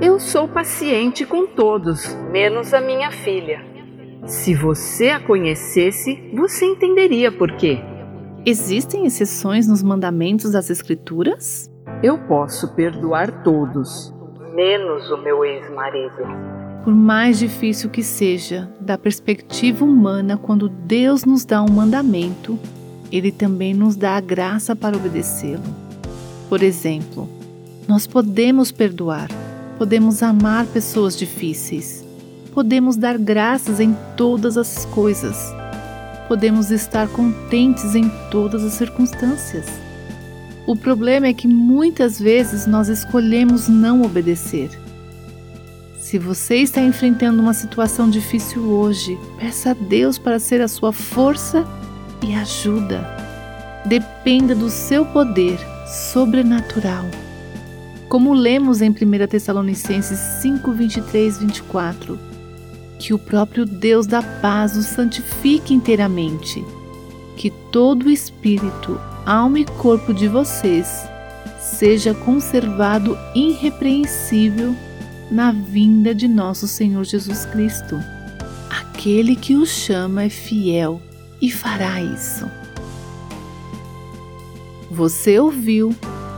Eu sou paciente com todos, menos a minha filha. Se você a conhecesse, você entenderia por quê. Existem exceções nos mandamentos das Escrituras? Eu posso perdoar todos, menos o meu ex-marido. Por mais difícil que seja, da perspectiva humana, quando Deus nos dá um mandamento, Ele também nos dá a graça para obedecê-lo. Por exemplo, nós podemos perdoar, podemos amar pessoas difíceis, podemos dar graças em todas as coisas, podemos estar contentes em todas as circunstâncias. O problema é que muitas vezes nós escolhemos não obedecer. Se você está enfrentando uma situação difícil hoje, peça a Deus para ser a sua força e ajuda. Dependa do seu poder sobrenatural. Como lemos em 1 Tessalonicenses 5, 23, 24, que o próprio Deus da paz o santifique inteiramente, que todo o espírito, alma e corpo de vocês seja conservado irrepreensível na vinda de nosso Senhor Jesus Cristo. Aquele que o chama é fiel e fará isso. Você ouviu